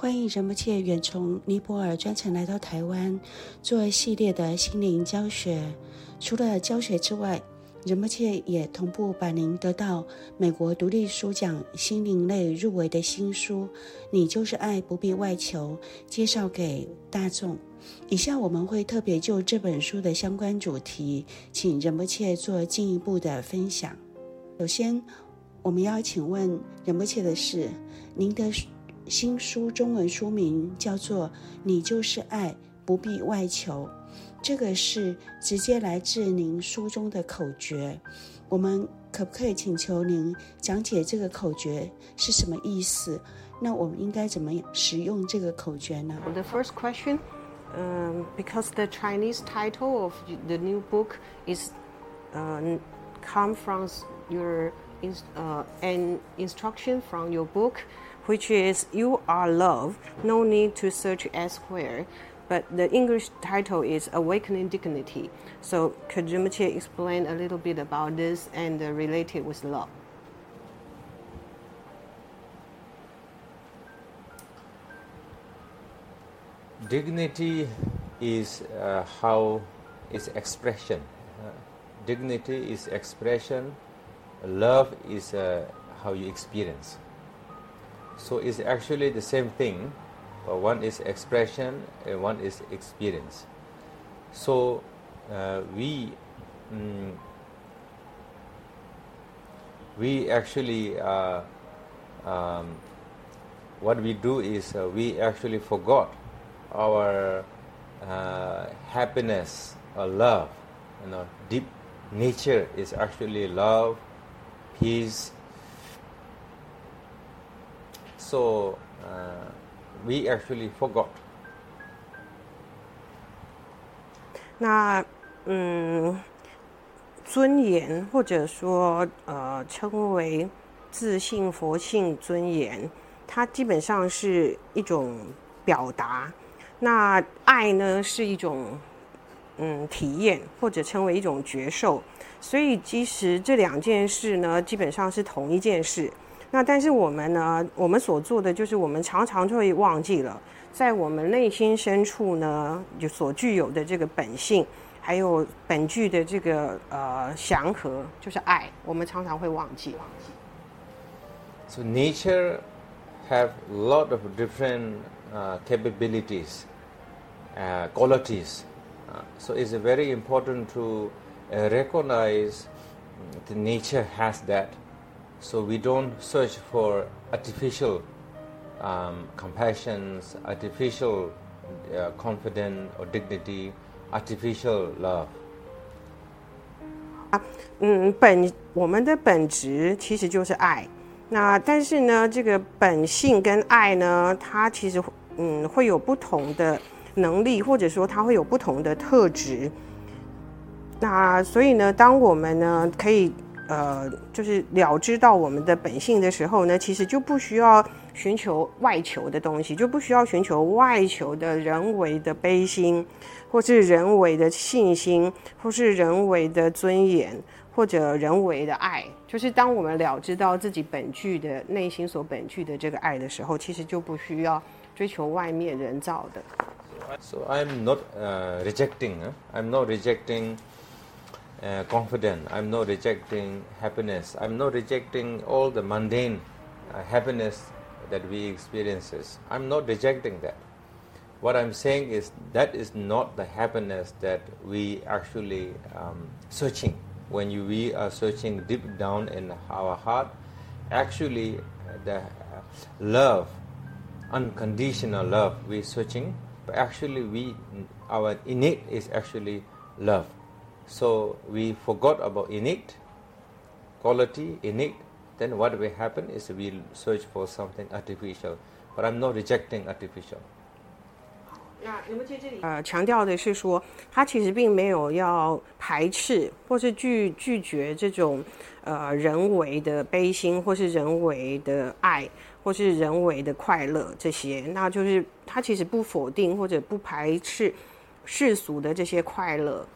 欢迎仁波切远从尼泊尔专程来到台湾，做系列的心灵教学。除了教学之外，仁波切也同步把您得到美国独立书奖心灵类入围的新书《你就是爱，不必外求》介绍给大众。以下我们会特别就这本书的相关主题，请仁波切做进一步的分享。首先，我们要请问仁波切的是，您的。新书中文书名叫做《你就是爱，不必外求》，这个是直接来自您书中的口诀。我们可不可以请求您讲解这个口诀是什么意思？那我们应该怎么使用这个口诀呢？The first question, um, because the Chinese title of the new book is, uh, come from your, uh, an instruction from your book. Which is You Are Love, No Need to Search Elsewhere, but the English title is Awakening Dignity. So could Rinpoche explain a little bit about this and uh, relate it with love? Dignity is uh, how is expression. Uh, dignity is expression. Love is uh, how you experience. So it's actually the same thing, one is expression and one is experience. So uh, we mm, we actually uh, um, what we do is uh, we actually forgot our uh, happiness or love. You know, deep nature is actually love, peace, so uh, we actually forgot. 那嗯，尊严或者说呃称为自信、佛性、尊严，它基本上是一种表达。那爱呢是一种嗯体验，或者称为一种觉受。所以其实这两件事呢，基本上是同一件事。那但是我们呢，我们所做的就是我们常常就会忘记了，在我们内心深处呢，就所具有的这个本性，还有本具的这个呃祥和，就是爱，我们常常会忘记。So nature have a lot of different uh, capabilities, uh, qualities. Uh, so it's very important to uh, recognize the nature has that. So we don't search for artificial um, compassions, artificial uh, confidence or dignity, artificial love. 嗯，本我们的本质其实就是爱。那但是呢，这个本性跟爱呢，它其实嗯会有不同的能力，或者说它会有不同的特质。那所以呢，当我们呢可以。呃，就是了知到我们的本性的时候呢，其实就不需要寻求外求的东西，就不需要寻求外求的人为的悲心，或是人为的信心，或是人为的尊严，或者人为的爱。就是当我们了知到自己本具的内心所本具的这个爱的时候，其实就不需要追求外面人造的。So I'm not uh, rejecting. I'm not rejecting. Uh, confident. I'm not rejecting happiness. I'm not rejecting all the mundane uh, happiness that we experiences. I'm not rejecting that. What I'm saying is that is not the happiness that we actually um, searching. When you, we are searching deep down in our heart, actually the love, unconditional love, we're searching. But actually, we our innate is actually love so we forgot about innate quality, innate. Then what will happen is we search for something artificial. But I'm not rejecting artificial. 那你们在这里呃强调的是说，他其实并没有要排斥或是拒拒绝这种呃人为的悲心，或是人为的爱，或是人为的快乐这些。那就是他其实不否定或者不排斥世俗的这些快乐。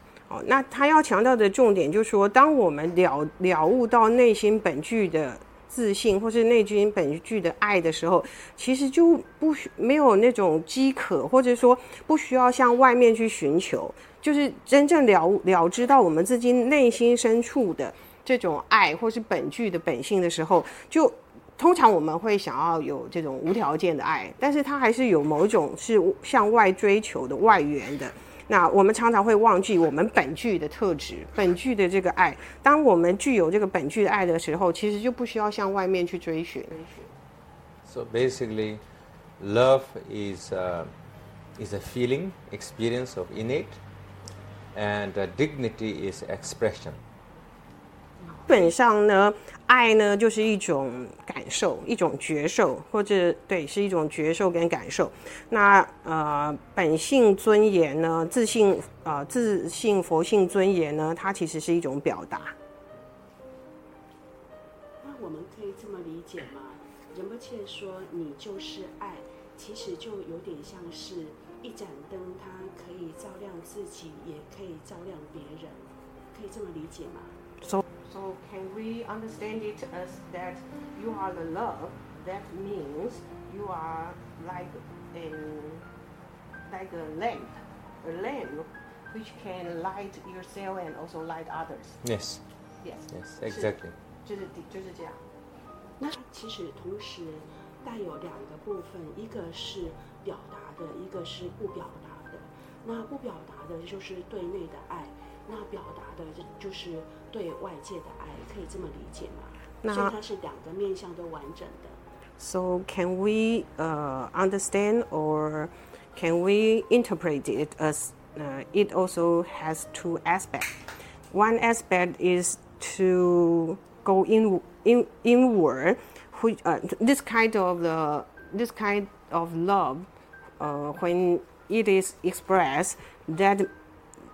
那他要强调的重点就是说，当我们了了悟到内心本具的自信，或是内心本具的爱的时候，其实就不需没有那种饥渴，或者说不需要向外面去寻求，就是真正了了知到我们自己内心深处的这种爱，或是本具的本性的时候，就通常我们会想要有这种无条件的爱，但是它还是有某种是向外追求的外援的。那我们常常会忘记我们本具的特质，本具的这个爱。当我们具有这个本具的爱的时候，其实就不需要向外面去追寻。So basically, love is a, is a feeling, experience of innate, and dignity is expression. 基本上呢，爱呢就是一种感受，一种觉受，或者对，是一种觉受跟感受。那呃，本性尊严呢，自信啊、呃，自信佛性尊严呢，它其实是一种表达。那我们可以这么理解吗？仁波切说你就是爱，其实就有点像是一盏灯，它可以照亮自己，也可以照亮别人，可以这么理解吗？So So can we understand it as that you are the love? That means you are like a like a lamp, a lamp which can light yourself and also light others. Yes. Yes. Yes. Exactly. 就是就是这样。那其实同时带有两个部分，一个是表达的，一个是不表达的。那不表达的就是对内的爱。 那表达的就就是对外界的爱，可以这么理解吗？那所以它是两个面向都完整的。So can we uh, understand or can we interpret it as uh, it also has two aspects? One aspect is to go in, in inward, which uh, this kind of the this kind of love, uh, when it is expressed, that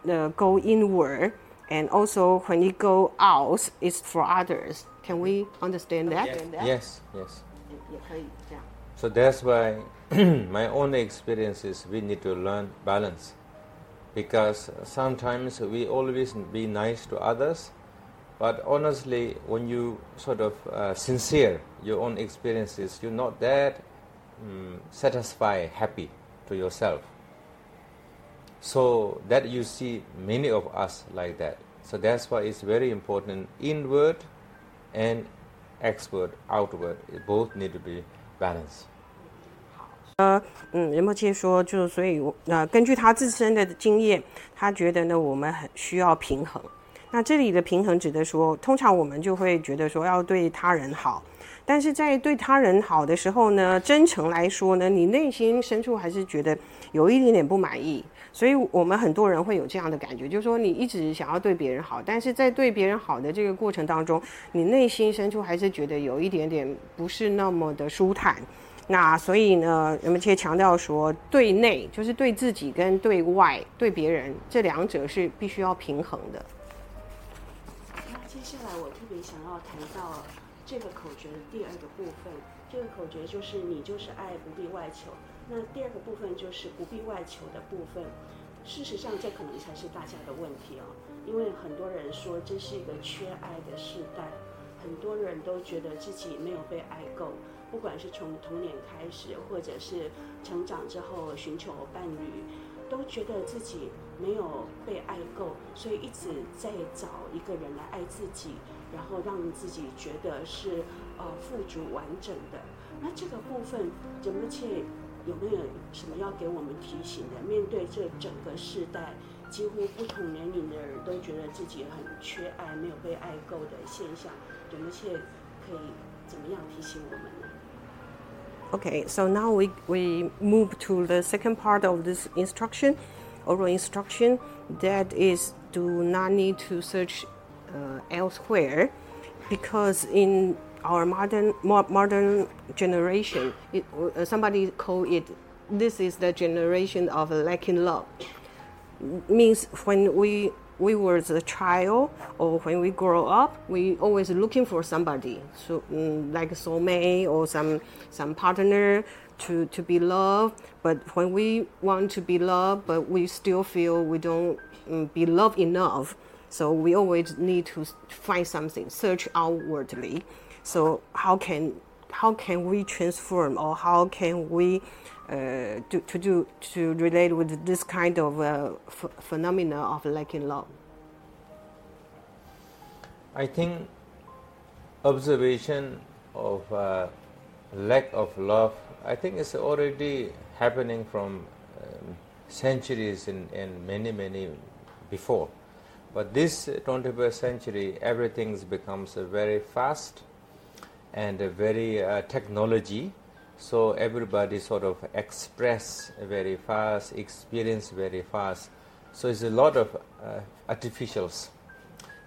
the go inward, and also when you go out, it's for others. Can we understand that? Yes, yes. So that's why my own experience is we need to learn balance. Because sometimes we always be nice to others, but honestly, when you sort of uh, sincere your own experiences, you're not that um, satisfied, happy to yourself. So that you see many of us like that. So that's why it's very important inward and exward, outward, both need to be balanced. 呃，嗯，仁波切说，就所以，呃，根据他自身的经验，他觉得呢，我们很需要平衡。那这里的平衡指的说，通常我们就会觉得说要对他人好，但是在对他人好的时候呢，真诚来说呢，你内心深处还是觉得有一点点不满意。所以我们很多人会有这样的感觉，就是说你一直想要对别人好，但是在对别人好的这个过程当中，你内心深处还是觉得有一点点不是那么的舒坦。那所以呢，仁波切强调说，对内就是对自己跟对外对别人这两者是必须要平衡的。那接下来我特别想要谈到这个口诀的第二个部分，这个口诀就是你就是爱，不必外求。那第二个部分就是不必外求的部分。事实上，这可能才是大家的问题哦，因为很多人说这是一个缺爱的时代，很多人都觉得自己没有被爱够，不管是从童年开始，或者是成长之后寻求伴侣，都觉得自己没有被爱够，所以一直在找一个人来爱自己，然后让自己觉得是呃富足完整的。那这个部分怎么去？有没有什么要给我们提醒的？面对这整个世代，几乎不同年龄的人都觉得自己很缺爱，没有被爱够的现象，有一切可以怎么样提醒我们呢？Okay, so now we we move to the second part of this instruction, oral instruction. That is, do not need to search uh, elsewhere, because in our modern modern generation, it, uh, somebody call it this is the generation of lacking love. Means when we we were a child or when we grow up, we always looking for somebody, so um, like soulmate or some some partner to to be loved. But when we want to be loved, but we still feel we don't um, be loved enough, so we always need to find something, search outwardly. So how can how can we transform or how can we uh, to, to do to relate with this kind of uh, phenomena of lacking love? I think observation of uh, lack of love, I think it's already happening from um, centuries and many, many before. But this 21st century, everything becomes a very fast and very uh, technology. So everybody sort of express very fast, experience very fast. So it's a lot of uh, artificials.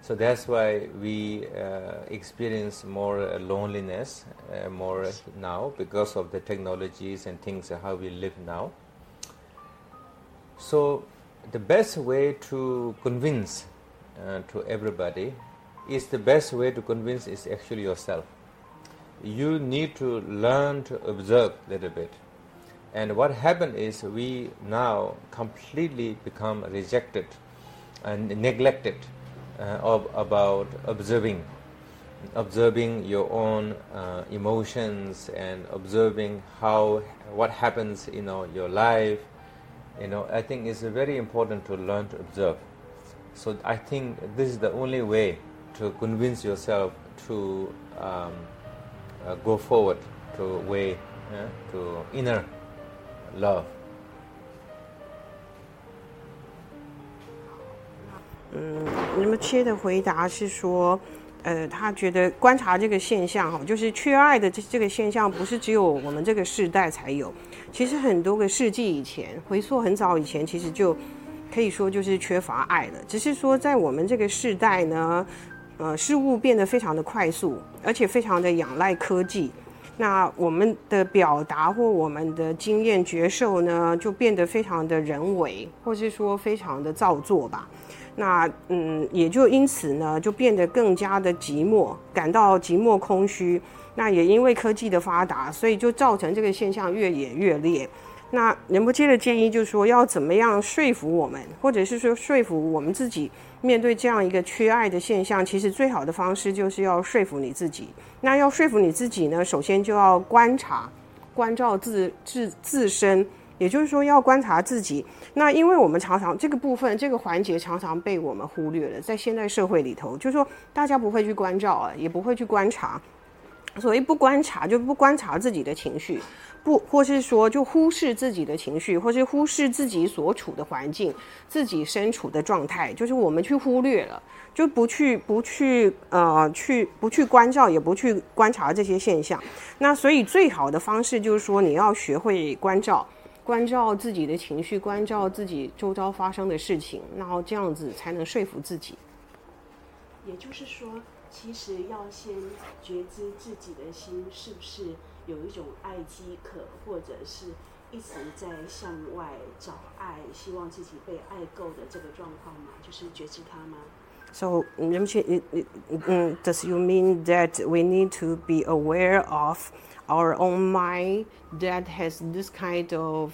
So that's why we uh, experience more loneliness uh, more now because of the technologies and things how we live now. So the best way to convince uh, to everybody is the best way to convince is actually yourself. You need to learn to observe a little bit. And what happened is we now completely become rejected and neglected uh, of, about observing, observing your own uh, emotions and observing how what happens in you know, your life. You know, I think it's very important to learn to observe. So I think this is the only way to convince yourself to um, uh, go forward to way uh, to inner love. 嗯，那么切的回答是说，呃，他觉得观察这个现象哈，就是缺爱的这这个现象，不是只有我们这个世代才有，其实很多个世纪以前，回溯很早以前，其实就 可以说就是缺乏爱了。只是说在我们这个时代呢，呃，事物变得非常的快速，而且非常的仰赖科技，那我们的表达或我们的经验觉受呢，就变得非常的人为，或是说非常的造作吧。那嗯，也就因此呢，就变得更加的寂寞，感到寂寞空虚。那也因为科技的发达，所以就造成这个现象越演越烈。那仁波切的建议就是说，要怎么样说服我们，或者是说说服我们自己，面对这样一个缺爱的现象，其实最好的方式就是要说服你自己。那要说服你自己呢，首先就要观察、关照自自自身。也就是说，要观察自己。那因为我们常常这个部分、这个环节常常被我们忽略了，在现代社会里头，就是说大家不会去关照啊，也不会去观察。所谓不观察，就不观察自己的情绪，不，或是说就忽视自己的情绪，或是忽视自己所处的环境、自己身处的状态，就是我们去忽略了，就不去不去呃去不去关照，也不去观察这些现象。那所以最好的方式就是说，你要学会关照。关照自己的情绪，关照自己周遭发生的事情，然后这样子才能说服自己。也就是说，其实要先觉知自己的心是不是有一种爱饥渴，或者是一直在向外找爱，希望自己被爱够的这个状况嘛，就是觉知它吗？So, does you mean that we need to be aware of our own mind that has this kind of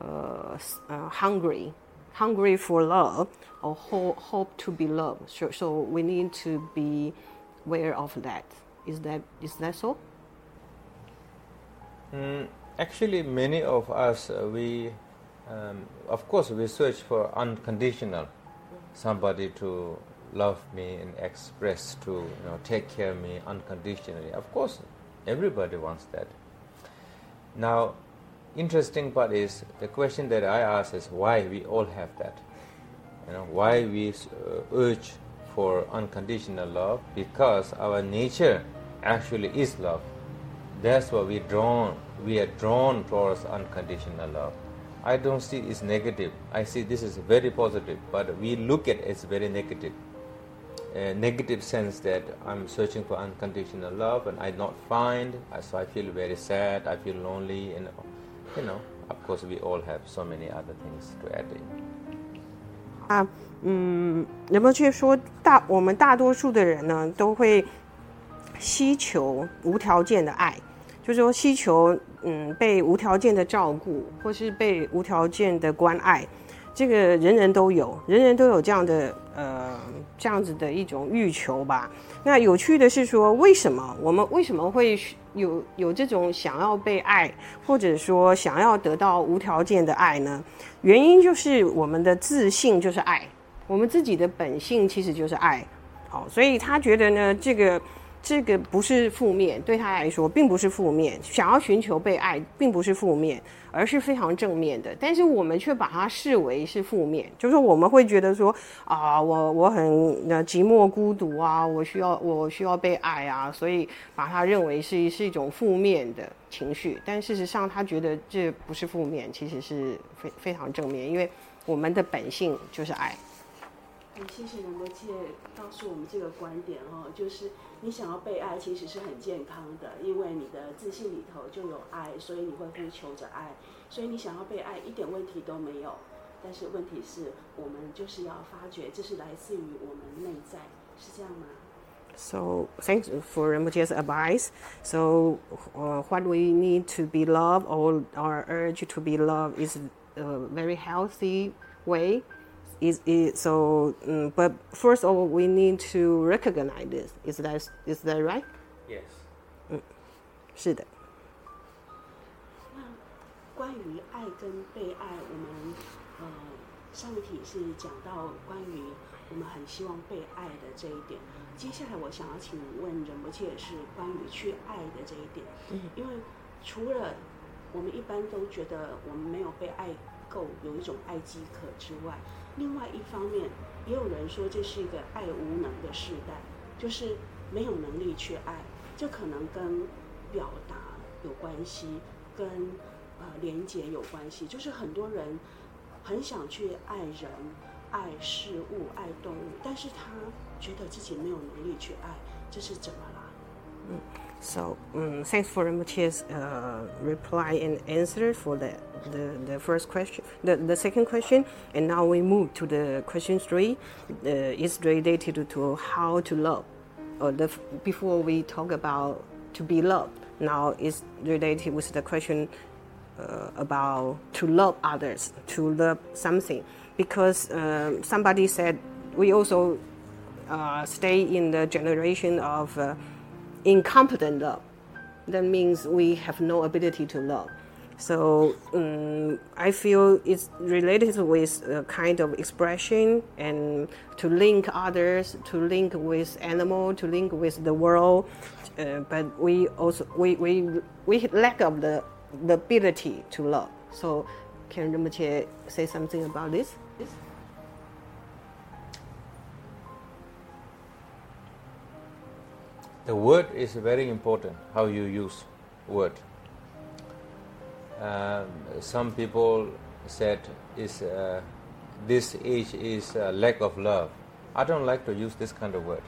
uh, uh, hungry, hungry for love or ho- hope to be loved. So, so we need to be aware of that. Is that is that so? Mm, actually, many of us uh, we, um, of course, we search for unconditional somebody to love me and express to you know take care of me unconditionally. Of course, Everybody wants that. Now, interesting part is the question that I ask is why we all have that. You know, why we uh, urge for unconditional love? Because our nature actually is love. That's why we drawn we are drawn towards unconditional love. I don't see it's negative. I see this is very positive, but we look at it as very negative a negative sense that I'm searching for unconditional love and I not find, so I feel very sad, I feel lonely, and you know, of course we all have so many other things to add in. 啊，嗯，仁波切说大我们大多数的人呢，都会希求无条件的爱， 就是说希求嗯被无条件的照顾，或是被无条件的关爱。这个人人都有，人人都有这样的呃这样子的一种欲求吧。那有趣的是说，为什么我们为什么会有有这种想要被爱，或者说想要得到无条件的爱呢？原因就是我们的自信就是爱，我们自己的本性其实就是爱。好，所以他觉得呢，这个。这个不是负面，对他来说并不是负面。想要寻求被爱，并不是负面，而是非常正面的。但是我们却把它视为是负面，就是我们会觉得说啊，我我很寂寞孤独啊，我需要我需要被爱啊，所以把它认为是是一种负面的情绪。但事实上，他觉得这不是负面，其实是非非常正面，因为我们的本性就是爱。谢谢仁波切告诉我们这个观点哦，就是你想要被爱，其实是很健康的，因为你的自信里头就有爱，所以你会呼求着爱，所以你想要被爱一点问题都没有。但是问题是我们就是要发觉，这是来自于我们内在，是这样吗？So thanks for Rinpoche's advice. So uh, what we need to be loved or our urge to be loved is a very healthy way. is it so um, but first of all we need to recognize this is that is that right yes 嗯是的那关于爱跟被爱我们呃上一题是讲到关于我们很希望被爱的这一点接下来我想要请问仁波切是关于去爱的这一点嗯因为除了我们一般都觉得我们没有被爱 有一种爱饥渴之外另外一方面，也有人说这是一个爱无能的时代，就是没有能力去爱，这可能跟表达有关系，跟呃连接有关系。就是很多人很想去爱人、爱事物、爱动物，但是他觉得自己没有能力去爱，这是怎么啦？嗯。So um, thanks for Rinpoche's uh, reply and answer for that. The, the first question, the, the second question. And now we move to the question three. Uh, it's related to how to love. Or the, before we talk about to be loved, now it's related with the question uh, about to love others, to love something. Because uh, somebody said we also uh, stay in the generation of uh, incompetent love. That means we have no ability to love. So um, I feel it's related with a kind of expression and to link others, to link with animal, to link with the world. Uh, but we also we, we, we lack of the, the ability to love. So can Rinpoche say something about this? The word is very important, how you use word. Um, some people said is uh, this age is lack of love. I don't like to use this kind of word.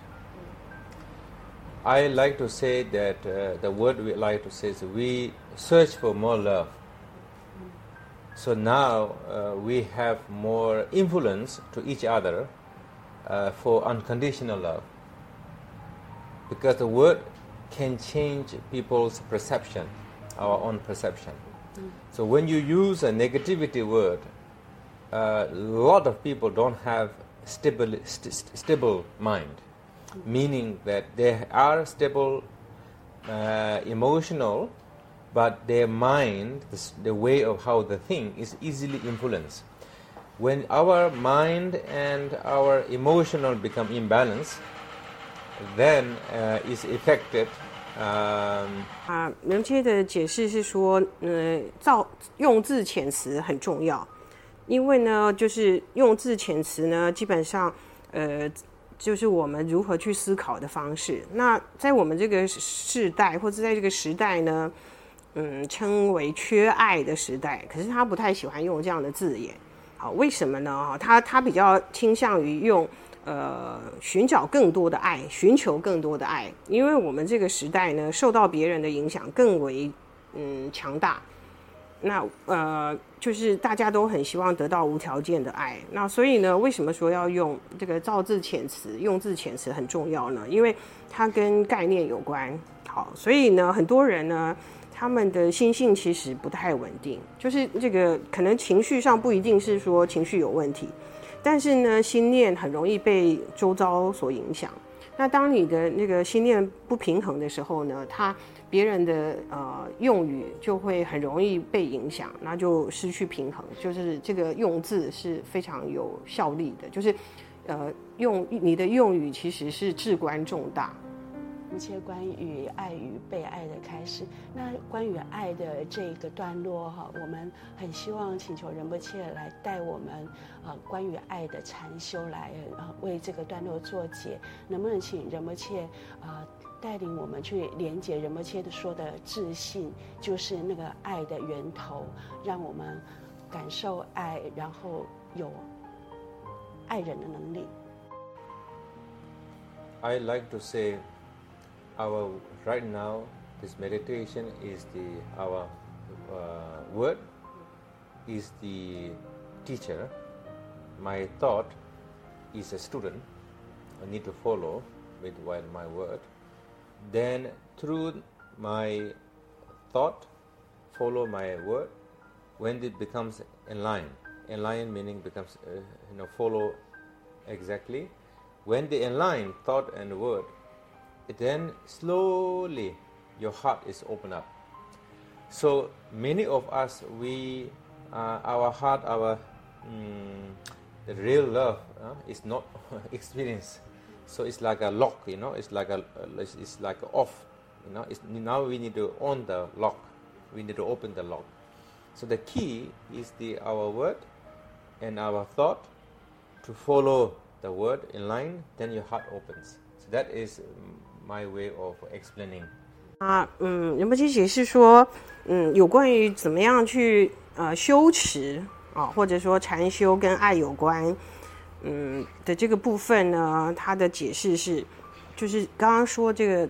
I like to say that uh, the word we like to say is we search for more love. So now uh, we have more influence to each other uh, for unconditional love because the word can change people's perception, our own perception. So when you use a negativity word, uh, a lot of people don't have stable, st- stable mind, meaning that they are stable, uh, emotional, but their mind, the, way of how the thing is easily influenced. When our mind and our emotional become imbalanced, then uh, is affected. Um, 啊，仁波切的解释是说，呃，造用字遣词很重要，因为呢，就是用字遣词呢，基本上，呃，就是我们如何去思考的方式。那在我们这个世代，或者在这个时代呢，嗯，称为缺爱的时代，可是他不太喜欢用这样的字眼。好，为什么呢？哈他他比较倾向于用。呃，寻找更多的爱，寻求更多的爱，因为我们这个时代呢，受到别人的影响更为嗯强大。那呃，就是大家都很希望得到无条件的爱。那所以呢，为什么说要用这个造字遣词？用字遣词很重要呢？因为它跟概念有关。好，所以呢，很多人呢，他们的心性其实不太稳定，就是这个可能情绪上不一定是说情绪有问题，但是呢，心念很容易被周遭所影响。那当你的那个心念不平衡的时候呢，他别人的呃用语就会很容易被影响，那就失去平衡。就是这个用字是非常有效力的，就是呃用你的用语其实是至关重大。一切关于爱与被爱的开始。那关于爱的这个段落哈，我们很希望请求仁波切来带我们啊，关于爱的禅修来啊，为这个段落做解。能不能请仁波切啊带领我们去连接仁波切的说的自信，就是那个爱的源头，让我们感受爱，然后有爱人的能力。I like to say. Our right now this meditation is the our uh, word is the teacher. My thought is a student. I need to follow with while my word. Then through my thought follow my word. When it becomes in line in line meaning becomes uh, you know follow exactly. When they align thought and word then slowly your heart is open up. So many of us, we, uh, our heart, our um, real love uh, is not experienced. So it's like a lock, you know. It's like a, it's, it's like off, you know. It's, now we need to on the lock. We need to open the lock. So the key is the our word and our thought to follow the word in line. Then your heart opens. So that is My way of explaining 啊，嗯，仁波切解释说，嗯，有关于怎么样去呃修持啊，或者说禅修跟爱有关，嗯的这个部分呢，他的解释是，就是刚刚说这个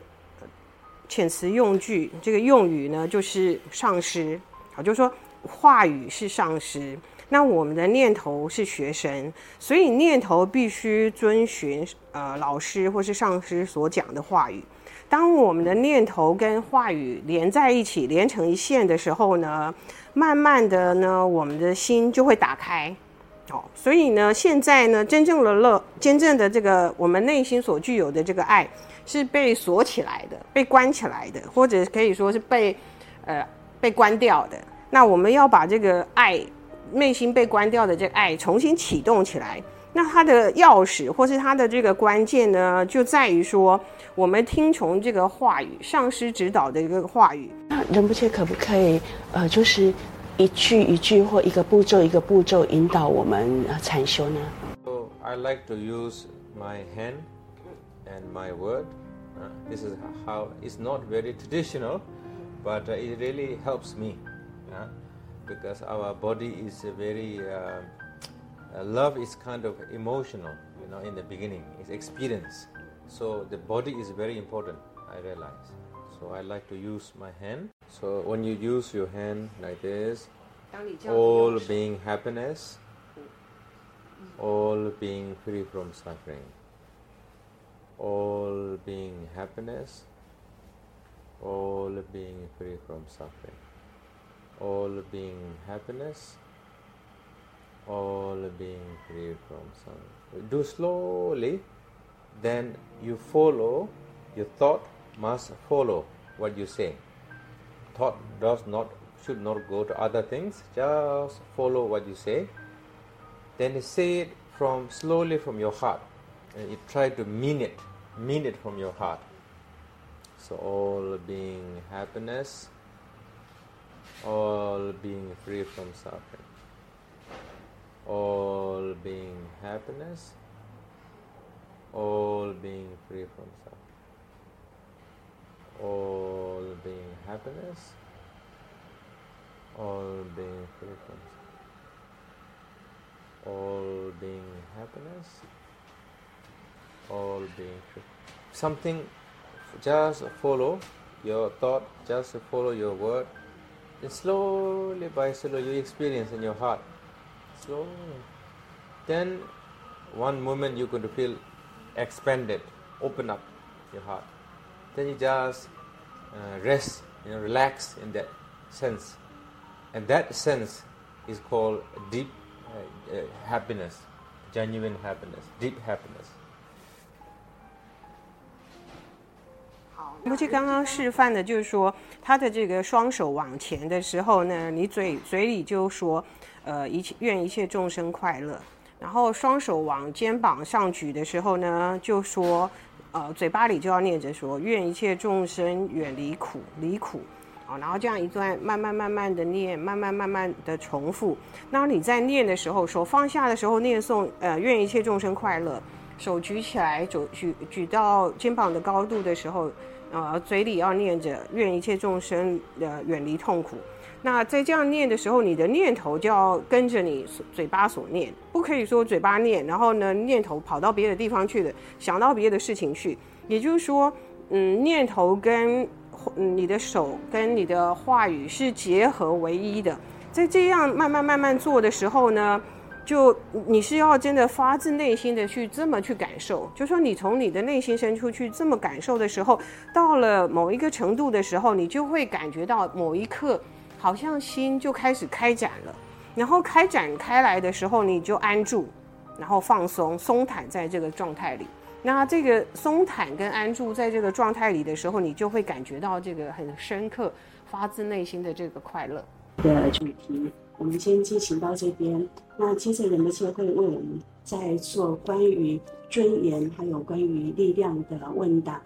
遣词用句，这个用语呢就是上师，好，就是说话语是上师。那我们的念头是学生，所以念头必须遵循呃老师或是上师所讲的话语。当我们的念头跟话语连在一起，连成一线的时候呢，慢慢的呢，我们的心就会打开。哦，所以呢，现在呢，真正的乐，真正的这个我们内心所具有的这个爱，是被锁起来的，被关起来的，或者可以说是被呃被关掉的。那我们要把这个爱。内心被关掉的这个爱重新启动起来，那它的钥匙或是它的这个关键呢，就在于说我们听从这个话语，上师指导的一个话语。那仁不切可不可以，呃，就是一句一句或一个步骤一个步骤引导我们禅修呢？So I like to use my hand and my word. This is how it's not very traditional, but it really helps me. Because our body is very uh, uh, love is kind of emotional you know in the beginning. It's experience. So the body is very important i realize. So i like to use my hand. So when you use your hand like this all being happiness all being free from suffering all being happiness all being free from suffering all being happiness, all being free from sorrow. Do slowly, then you follow, your thought must follow what you say. Thought does not, should not go to other things, just follow what you say. Then say it from slowly from your heart. And you try to mean it, mean it from your heart. So all being happiness, all being free from suffering, all being happiness, all being free from suffering, all being happiness, all being free from suffering, all being happiness, all being free. Something, just follow your thought, just follow your word slowly by slowly you experience in your heart. Slowly. Then one moment you're going to feel expanded, open up your heart. Then you just uh, rest, you know, relax in that sense. And that sense is called deep uh, uh, happiness, genuine happiness, deep happiness. 而且刚刚示范的就是说，他的这个双手往前的时候呢，你嘴嘴里就说，呃，一切愿一切众生快乐。然后双手往肩膀上举的时候呢，就说，呃，嘴巴里就要念着说，愿一切众生远离苦，离苦。啊，然后这样一段慢慢慢慢的念，慢慢慢慢的重复。那你在念的时候，手放下的时候念诵，呃，愿一切众生快乐。手举起来，举举举到肩膀的高度的时候。呃，嘴里要念着“愿一切众生呃远离痛苦”。那在这样念的时候，你的念头就要跟着你嘴巴所念，不可以说嘴巴念，然后呢念头跑到别的地方去了，想到别的事情去。也就是说，嗯，念头跟嗯你的手跟你的话语是结合为一的。在这样慢慢慢慢做的时候呢，就你是要真的发自内心的去这么去感受，就说你从你的内心深处去这么感受的时候，到了某一个程度的时候，你就会感觉到某一刻好像心就开始开展了，然后开展开来的时候，你就安住，然后放松松坦在这个状态里。那这个松坦跟安住在这个状态里的时候，你就会感觉到这个很深刻、发自内心的这个快乐。的主题。我们先进行到这边，那接着人们就会为我们在做关于尊严还有关于力量的问答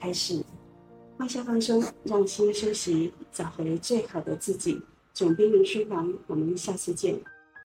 开始。放下放松，让心休息，找回最好的自己。总编林书房，我们下次见。